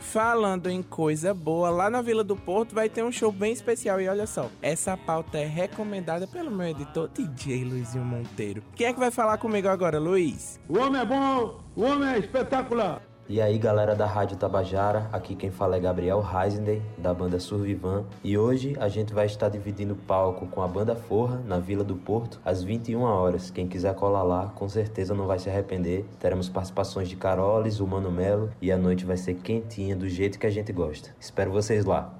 Falando em coisa boa, lá na Vila do Porto vai ter um show bem especial. E olha só, essa pauta é recomendada pelo meu editor DJ Luizinho Monteiro. Quem é que vai falar comigo agora, Luiz? O homem é bom, o homem é espetacular. E aí galera da Rádio Tabajara, aqui quem fala é Gabriel Heisenden, da banda Survivan, e hoje a gente vai estar dividindo palco com a banda Forra, na Vila do Porto, às 21 horas. Quem quiser colar lá, com certeza não vai se arrepender. Teremos participações de Caroles, o Mano Melo, e a noite vai ser quentinha, do jeito que a gente gosta. Espero vocês lá.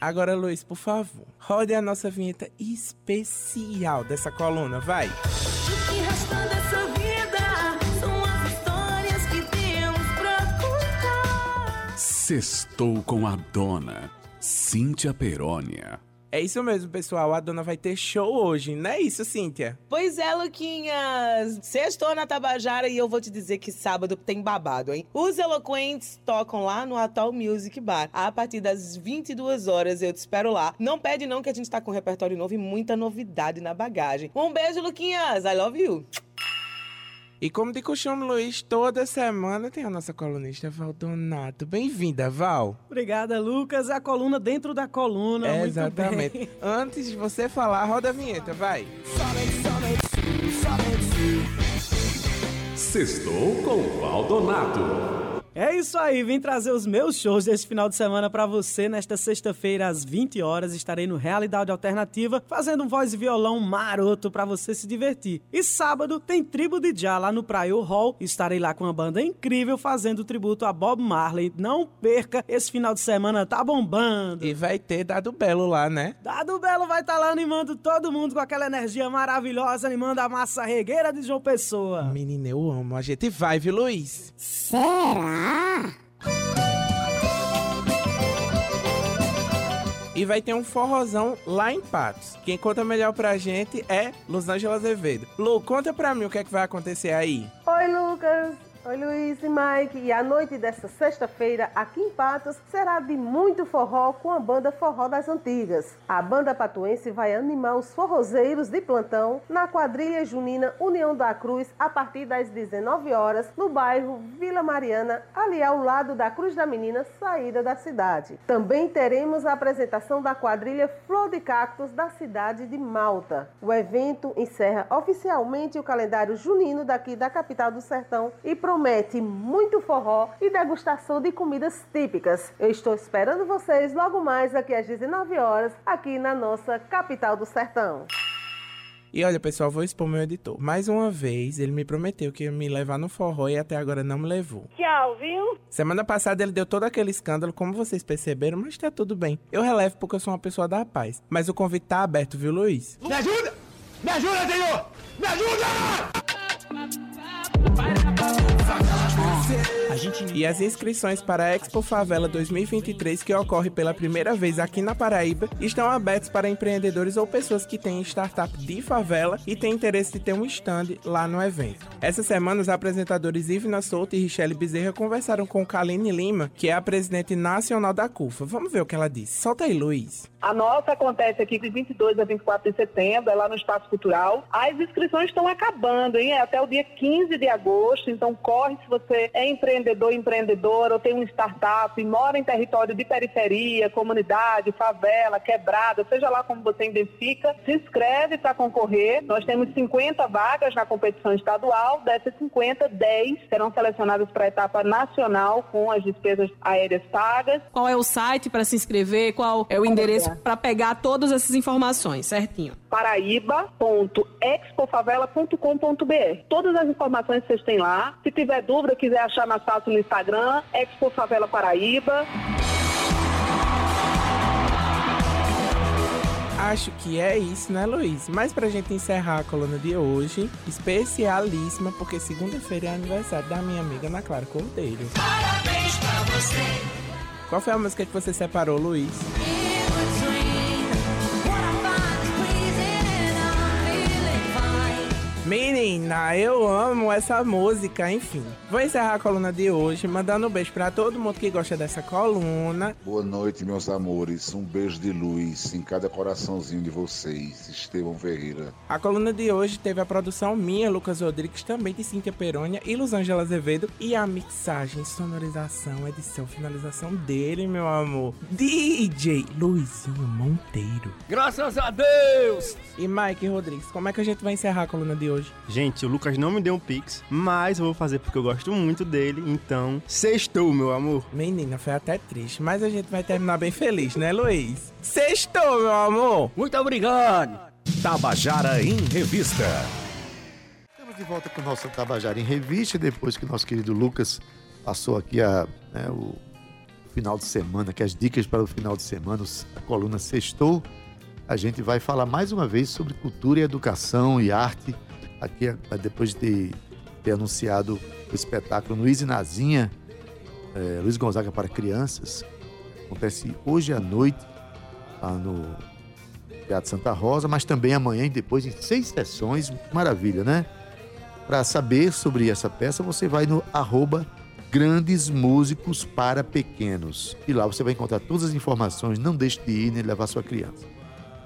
Agora, Luiz, por favor, rode a nossa vinheta especial dessa coluna, vai! O Sextou com a dona Cíntia Perônia. É isso mesmo, pessoal. A dona vai ter show hoje, não é isso, Cíntia? Pois é, Luquinhas. Sextou na Tabajara e eu vou te dizer que sábado tem babado, hein? Os Eloquentes tocam lá no Atoll Music Bar. A partir das 22 horas eu te espero lá. Não pede não que a gente tá com um repertório novo e muita novidade na bagagem. Um beijo, Luquinhas. I love you. E como de costume, Luiz, toda semana tem a nossa colunista Valdonato. Bem-vinda, Val. Obrigada, Lucas. É a coluna dentro da coluna. É, exatamente. Bem. Antes de você falar, roda a vinheta, vai. Sextou com Valdonato. É isso aí, vim trazer os meus shows desse final de semana para você. Nesta sexta-feira, às 20 horas, estarei no Realidade Alternativa, fazendo um voz e violão maroto para você se divertir. E sábado tem Tribo de Já lá no Praio Hall. Estarei lá com uma banda incrível fazendo tributo a Bob Marley. Não perca, esse final de semana tá bombando. E vai ter Dado Belo lá, né? Dado Belo vai estar tá lá animando todo mundo com aquela energia maravilhosa, animando a massa regueira de João Pessoa. Menina, eu amo. A gente vai, viu, Luiz? Será? E vai ter um forrozão lá em Patos. Quem conta melhor pra gente é Luzângela Azevedo. Lu, conta pra mim o que é que vai acontecer aí. Oi, Lucas. Oi, Luiz e Mike. E a noite desta sexta-feira, aqui em Patos, será de muito forró com a banda Forró das Antigas. A banda patuense vai animar os forrozeiros de plantão na quadrilha junina União da Cruz a partir das 19 horas no bairro Vila Mariana, ali ao lado da Cruz da Menina, saída da cidade. Também teremos a apresentação da quadrilha Flor de Cactos da cidade de Malta. O evento encerra oficialmente o calendário junino daqui da capital do sertão e promete promete muito forró e degustação de comidas típicas. Eu estou esperando vocês logo mais aqui às 19 horas, aqui na nossa capital do sertão. E olha, pessoal, vou expor meu editor. Mais uma vez, ele me prometeu que ia me levar no forró e até agora não me levou. Tchau, viu? Semana passada ele deu todo aquele escândalo, como vocês perceberam, mas tá tudo bem. Eu relevo porque eu sou uma pessoa da paz. Mas o convite tá aberto, viu, Luiz? Me ajuda! Me ajuda, senhor! Me ajuda! say E as inscrições para a Expo Favela 2023, que ocorre pela primeira vez aqui na Paraíba, estão abertas para empreendedores ou pessoas que têm startup de favela e têm interesse de ter um stand lá no evento. Essa semana, os apresentadores Ivna Souto e Richelle Bezerra conversaram com Kaline Lima, que é a presidente nacional da CUFA. Vamos ver o que ela disse. Solta aí, Luiz. A nossa acontece aqui de 22 a 24 de setembro, é lá no Espaço Cultural. As inscrições estão acabando, hein? É até o dia 15 de agosto, então corre se você é empreendedor, empreendedora ou tem uma startup, mora em território de periferia, comunidade, favela, quebrada, seja lá como você identifica, se inscreve para concorrer. Nós temos 50 vagas na competição estadual, dessas 50, 10 serão selecionadas para a etapa nacional com as despesas aéreas pagas. Qual é o site para se inscrever? Qual é o endereço para pegar todas essas informações, certinho? paraíba.expofavela.com.br. Todas as informações vocês têm lá. Se tiver dúvida, quiser achar mais fácil no Instagram, Expo Favela Paraíba. Acho que é isso, né, Luiz? Mas pra gente encerrar a coluna de hoje, especialíssima, porque segunda-feira é aniversário da minha amiga Ana Clara Cordeiro. Parabéns pra você. Qual foi a música que você separou, Luiz? Menina, eu amo essa música, enfim. Vou encerrar a coluna de hoje, mandando um beijo pra todo mundo que gosta dessa coluna. Boa noite, meus amores. Um beijo de luz em cada coraçãozinho de vocês. Estevão Ferreira. A coluna de hoje teve a produção minha, Lucas Rodrigues, também de Cíntia Perônia e Luzângela Azevedo. E a mixagem, sonorização, edição, finalização dele, meu amor. DJ Luizinho Monteiro. Graças a Deus! E Mike Rodrigues, como é que a gente vai encerrar a coluna de hoje? Gente, o Lucas não me deu um pix, mas eu vou fazer porque eu gosto muito dele, então sextou, meu amor. Menina, foi até triste, mas a gente vai terminar bem feliz, né, Luiz? Sextou, meu amor! Muito obrigado! Tabajara em Revista. Estamos de volta com o nosso Tabajara em Revista, depois que o nosso querido Lucas passou aqui a, né, o final de semana, que as dicas para o final de semana, a coluna Sextou, a gente vai falar mais uma vez sobre cultura e educação e arte, aqui depois de ter, anunciado o espetáculo Luiz e Nazinha, eh, Luiz Gonzaga para crianças, acontece hoje à noite, lá no Teatro Santa Rosa, mas também amanhã e depois em seis sessões, maravilha, né? Para saber sobre essa peça, você vai no arroba Grandes Músicos para Pequenos. E lá você vai encontrar todas as informações, não deixe de ir nem levar sua criança.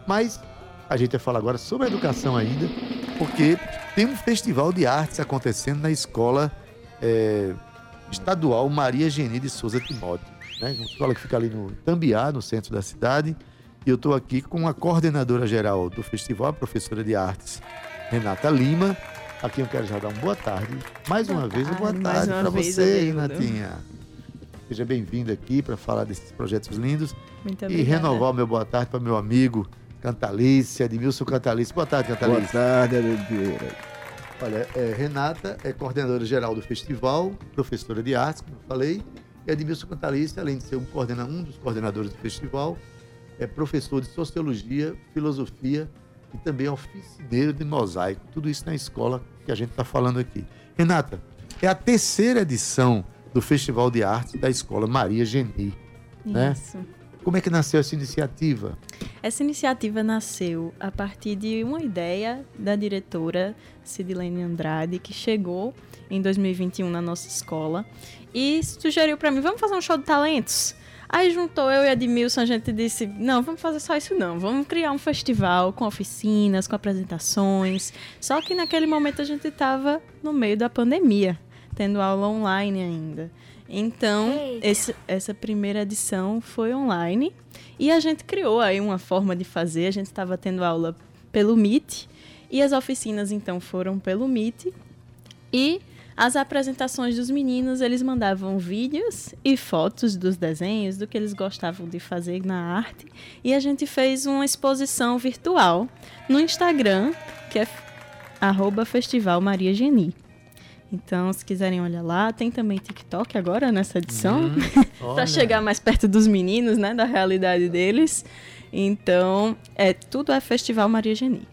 Mas a gente vai falar agora sobre a educação ainda, porque tem um festival de artes acontecendo na escola eh, estadual Maria Geni de Souza Timóteo. Né? Uma escola que fica ali no Tambiá, no centro da cidade. E eu estou aqui com a coordenadora geral do festival, a professora de artes, Renata Lima, a quem eu quero já dar uma boa tarde. Mais uma vez, uma boa tarde, mais tarde uma para vez, você. Renatinha. Seja bem-vinda aqui para falar desses projetos lindos. Muito e obrigada. renovar o meu boa tarde para meu amigo Cantalice, Edmilson Cantalice. Boa tarde, Cantalice. Boa tarde, Oliveira. Olha, é, Renata é coordenadora geral do festival, professora de artes, como eu falei. E Edmilson Cantalice, além de ser um, coordena, um dos coordenadores do festival, é professor de sociologia, filosofia e também oficineiro de mosaico. Tudo isso na escola que a gente está falando aqui. Renata, é a terceira edição do Festival de Artes da Escola Maria Geni. Né? Como é que nasceu essa iniciativa? Essa iniciativa nasceu a partir de uma ideia da diretora Sidilene Andrade, que chegou em 2021 na nossa escola e sugeriu para mim, vamos fazer um show de talentos? Aí juntou eu e Edmilson, a gente disse, não, vamos fazer só isso não, vamos criar um festival com oficinas, com apresentações. Só que naquele momento a gente estava no meio da pandemia, tendo aula online ainda. Então, esse- essa primeira edição foi online e a gente criou aí uma forma de fazer. A gente estava tendo aula pelo Meet e as oficinas então foram pelo Meet e as apresentações dos meninos, eles mandavam vídeos e fotos dos desenhos, do que eles gostavam de fazer na arte. E a gente fez uma exposição virtual no Instagram, que é arroba Festival Maria Geni. Então, se quiserem olhar lá, tem também TikTok agora nessa edição, Hum, para chegar mais perto dos meninos, né, da realidade deles. Então, é tudo é Festival Maria Geni.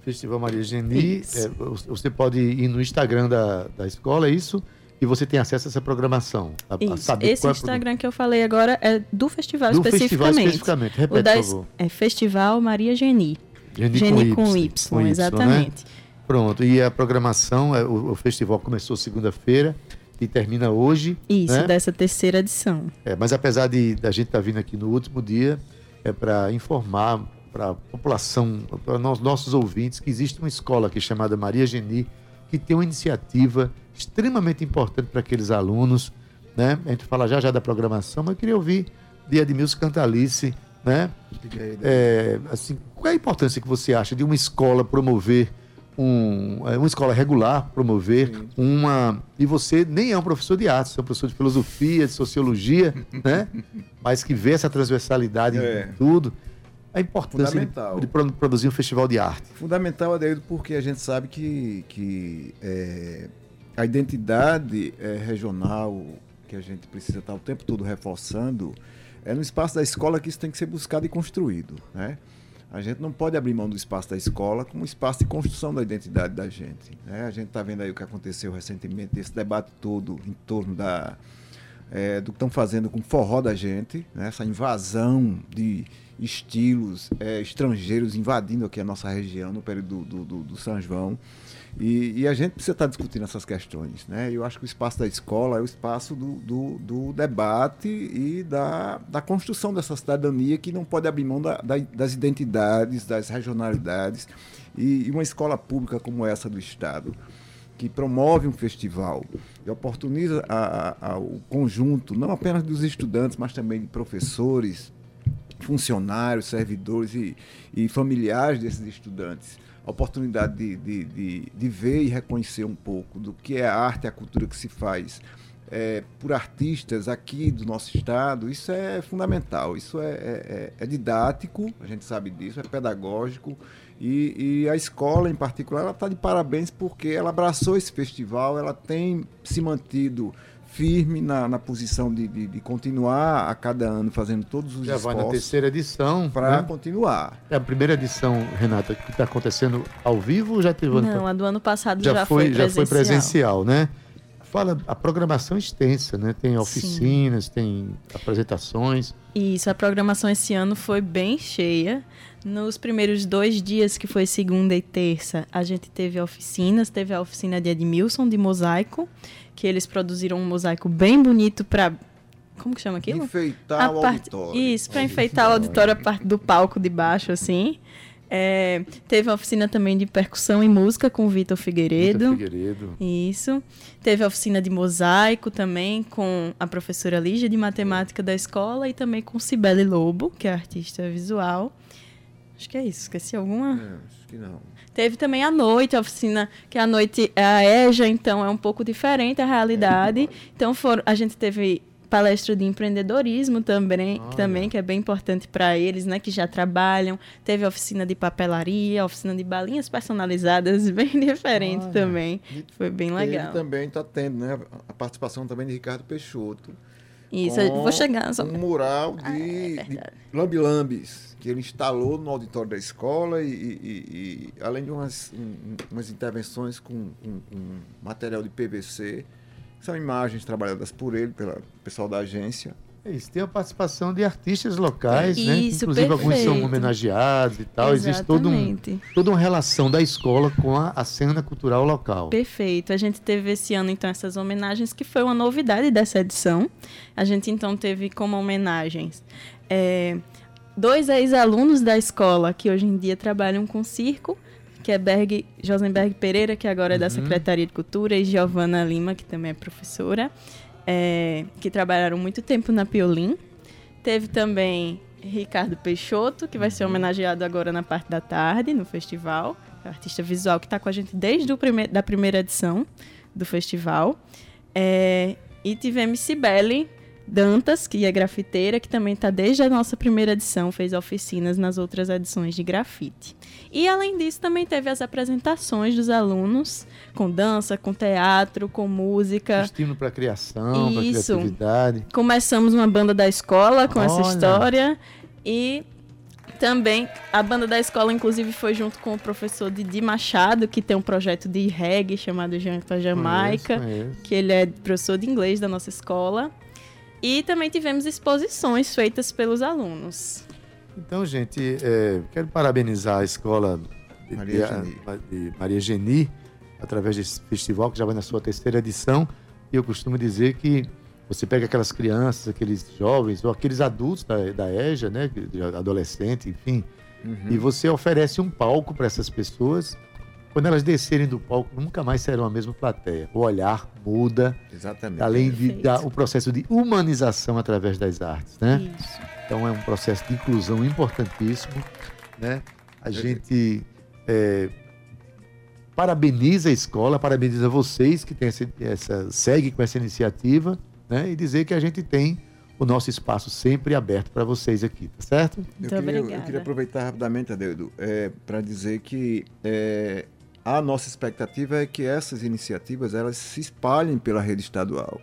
Festival Maria Geni. É, você pode ir no Instagram da, da escola, é isso? e você tem acesso a essa programação. A, a Esse é Instagram que eu falei agora é do festival Do festival especificamente. especificamente. Repete, o da, por favor. É Festival Maria Geni. Geni Geni com com Y, Y, com Y, né? Pronto, e a programação, é, o, o festival começou segunda-feira e termina hoje. Isso, né? dessa terceira edição. É, mas apesar de da gente estar vindo aqui no último dia, é para informar para a população, para nós nossos ouvintes, que existe uma escola aqui chamada Maria Geni, que tem uma iniciativa extremamente importante para aqueles alunos. Né? A gente fala já já da programação, mas eu queria ouvir de Edmilson Cantalice, né? É, assim, qual é a importância que você acha de uma escola promover um, é, uma escola regular promover uma. E você nem é um professor de artes, você é um professor de filosofia, de sociologia, né? Mas que vê essa transversalidade É. em tudo. A importância de, produzir um festival de arte. Fundamental, Adeildo, porque a gente sabe que, que é, a identidade é, regional que a gente precisa estar o tempo todo reforçando é no espaço da escola que isso tem que ser buscado e construído. Né? A gente não pode abrir mão do espaço da escola como espaço de construção da identidade da gente. né? A gente está vendo aí o que aconteceu recentemente, esse debate todo em torno da, é, do que estão fazendo com o forró da gente, né? essa invasão de estilos é, estrangeiros invadindo aqui a nossa região no período do, do, do São João. E, e a gente precisa estar discutindo essas questões. Né? Eu acho que o espaço da escola é o espaço do, do, do debate e da, da construção dessa cidadania que não pode abrir mão da, da- das identidades, das regionalidades. E, e uma escola pública como essa do Estado, que promove um festival e oportuniza a- a- o conjunto, não apenas dos estudantes, mas também de professores, funcionários, servidores e, e familiares desses estudantes, a oportunidade de, de, de, de ver e reconhecer um pouco do que é a arte e a cultura que se faz é, por artistas aqui do nosso estado, isso é fundamental, isso é, é- é- é didático, a gente sabe disso, é pedagógico, e, e a escola em particular, ela está de parabéns porque ela abraçou esse festival, ela tem se mantido firme na, na posição de, de, de continuar a cada ano fazendo todos os Já vai na esforços terceira edição. para né? continuar. É a primeira edição, Renata, que está acontecendo ao vivo ou já teve ano Não, a do ano passado já, já, foi, foi, já foi presencial. presencial, né? Fala, a programação é extensa, né? Tem oficinas, tem apresentações. Isso, a programação esse ano foi bem cheia. Nos primeiros dois dias, que foi segunda e terça, a gente teve oficinas. Teve a oficina de Edmilson, de mosaico, que eles produziram um mosaico bem bonito para... Como que chama aquilo? Enfeitar A o parte- auditório. Isso, para enfeitar o auditório, a parte do palco de baixo, assim. É, teve a oficina também de percussão e música com o Vitor Figueiredo. Vitor Figueiredo. Isso. Teve a oficina de mosaico também com a professora Lígia de matemática da escola e também com Cibele Lobo, que é artista visual. Acho que é isso. Esqueci alguma? acho que não. Teve também a noite, a oficina, que a noite é a EJA, então é um pouco diferente a realidade. Então foram, a gente teve palestra de empreendedorismo também, que também que é bem importante para eles, né, que já trabalham. Teve oficina de papelaria, oficina de balinhas personalizadas, bem diferente também. Foi bem Ele legal. também está tendo, né? A participação também de Ricardo Peixoto. Isso, vou chegar só- Um mural de, de lambi-lambis que ele instalou no auditório da escola e, e- e- além de umas, um- umas intervenções com, com- com material de PVC, são imagens trabalhadas por ele, pelo pessoal da agência. É isso, tem a participação de artistas locais, né? Inclusive alguns são perfeito. homenageados e tal. Existe todo um, Exatamente. toda uma relação da escola com a, a cena cultural local. Perfeito. A gente teve esse ano, então, essas homenagens, que foi uma novidade dessa edição. A gente, então, teve como homenagens é, dois ex-alunos da escola que hoje em dia trabalham com circo, que é Berg, Josenberg Pereira, que agora é da Uhum. Secretaria de Cultura, e Giovana Lima, que também é professora, é, que trabalharam muito tempo na Piolim. Teve também Ricardo Peixoto, que vai ser homenageado agora na parte da tarde, no festival. É um artista visual que está com a gente desde o prime da primeira edição do festival. É, e tivemos Cibele Dantas, que é grafiteira, que também está desde a nossa primeira edição, fez oficinas nas outras edições de grafite. E além disso, também teve as apresentações dos alunos, com dança, com teatro, com música. Estímulo para criação, para criatividade. Começamos uma banda da escola com essa Olha. história e Também a banda da escola, inclusive, foi junto com o professor Didi Machado, que tem um projeto de reggae chamado Janta Jamaica, Conheço, conheço. que ele é professor de inglês da nossa escola. E também tivemos exposições feitas pelos alunos. Então, gente, é, quero parabenizar a escola de Maria Geni. de Maria Geni, através desse festival que já vai na sua terceira edição. E eu costumo dizer que você pega aquelas crianças, aqueles jovens, ou aqueles adultos da, da EJA, né, adolescente, enfim, e você oferece um palco para essas pessoas. Quando elas descerem do palco, nunca mais serão a mesma plateia. O olhar muda. Exatamente. Além de dar o processo de humanização através das artes, né? Então é um processo de inclusão importantíssimo, né? A gente é, parabeniza a escola, parabeniza vocês que tem essa, essa segue com essa iniciativa, né? E dizer que a gente tem o nosso espaço sempre aberto para vocês aqui, tá certo? Eu queria, eu queria aproveitar rapidamente, Adeudo, é, para dizer que é, a nossa expectativa é que essas iniciativas elas se espalhem pela rede estadual.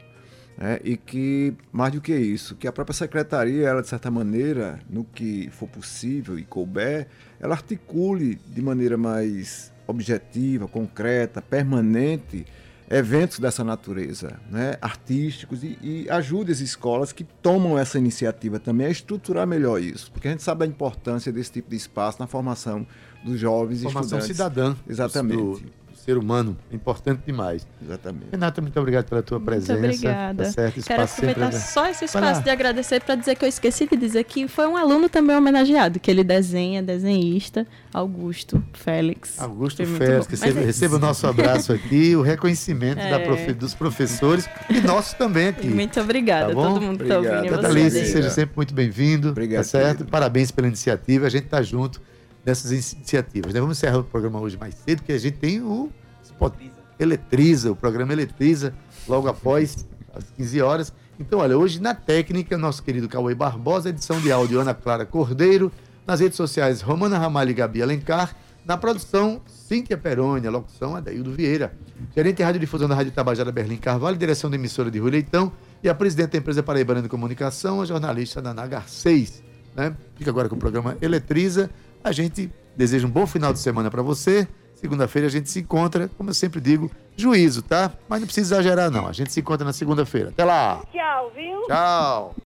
né, e que, mais do que isso, que a própria secretaria, ela, de certa maneira, no que for possível e couber, ela articule de maneira mais objetiva, concreta, permanente, eventos dessa natureza, né, artísticos, e, e ajude as escolas que tomam essa iniciativa também a estruturar melhor isso, porque a gente sabe a importância desse tipo de espaço na formação dos jovens Formação estudantes. cidadã. Exatamente. Do, do ser humano. Importante demais. Exatamente. Renata, muito obrigado pela tua presença. Muito obrigada. Tá certo? Quero Espaço sempre aproveitar aberto. só esse espaço de agradecer para dizer que eu esqueci de dizer que foi um aluno também homenageado, que ele desenha, desenhista, Augusto Félix. Augusto Félix, bom. receba, é receba o nosso abraço aqui, o reconhecimento da É. profe- dos professores e nosso também aqui. Muito obrigada Tá a bom? todo mundo que está ouvindo. Natalice, seja sempre muito bem-vindo. Obrigado. Tá certo? Parabéns pela iniciativa. A gente está junto nessas iniciativas. né? Vamos encerrar o programa hoje mais cedo, porque a gente tem o Spot Eletriza, o programa Eletriza, logo após às 15 horas. Então, olha, hoje na técnica, nosso querido Cauê Barbosa, edição de áudio Ana Clara Cordeiro, nas redes sociais Romana Ramalho e Gabi Alencar, na produção Cíntia Peroni, a locução Adaildo Vieira, gerente de radiodifusão da Rádio Tabajara Berlim Carvalho, direção da emissora de Rui Leitão e a presidente da empresa Paraibana de Comunicação, a jornalista Naná Garcês. Né? Fica agora com o programa Eletriza. A gente deseja um bom final de semana para você. Segunda-feira a gente se encontra, como eu sempre digo, juízo, tá? Mas não precisa exagerar, não. A gente se encontra na segunda-feira. Até lá! Tchau, viu? Tchau!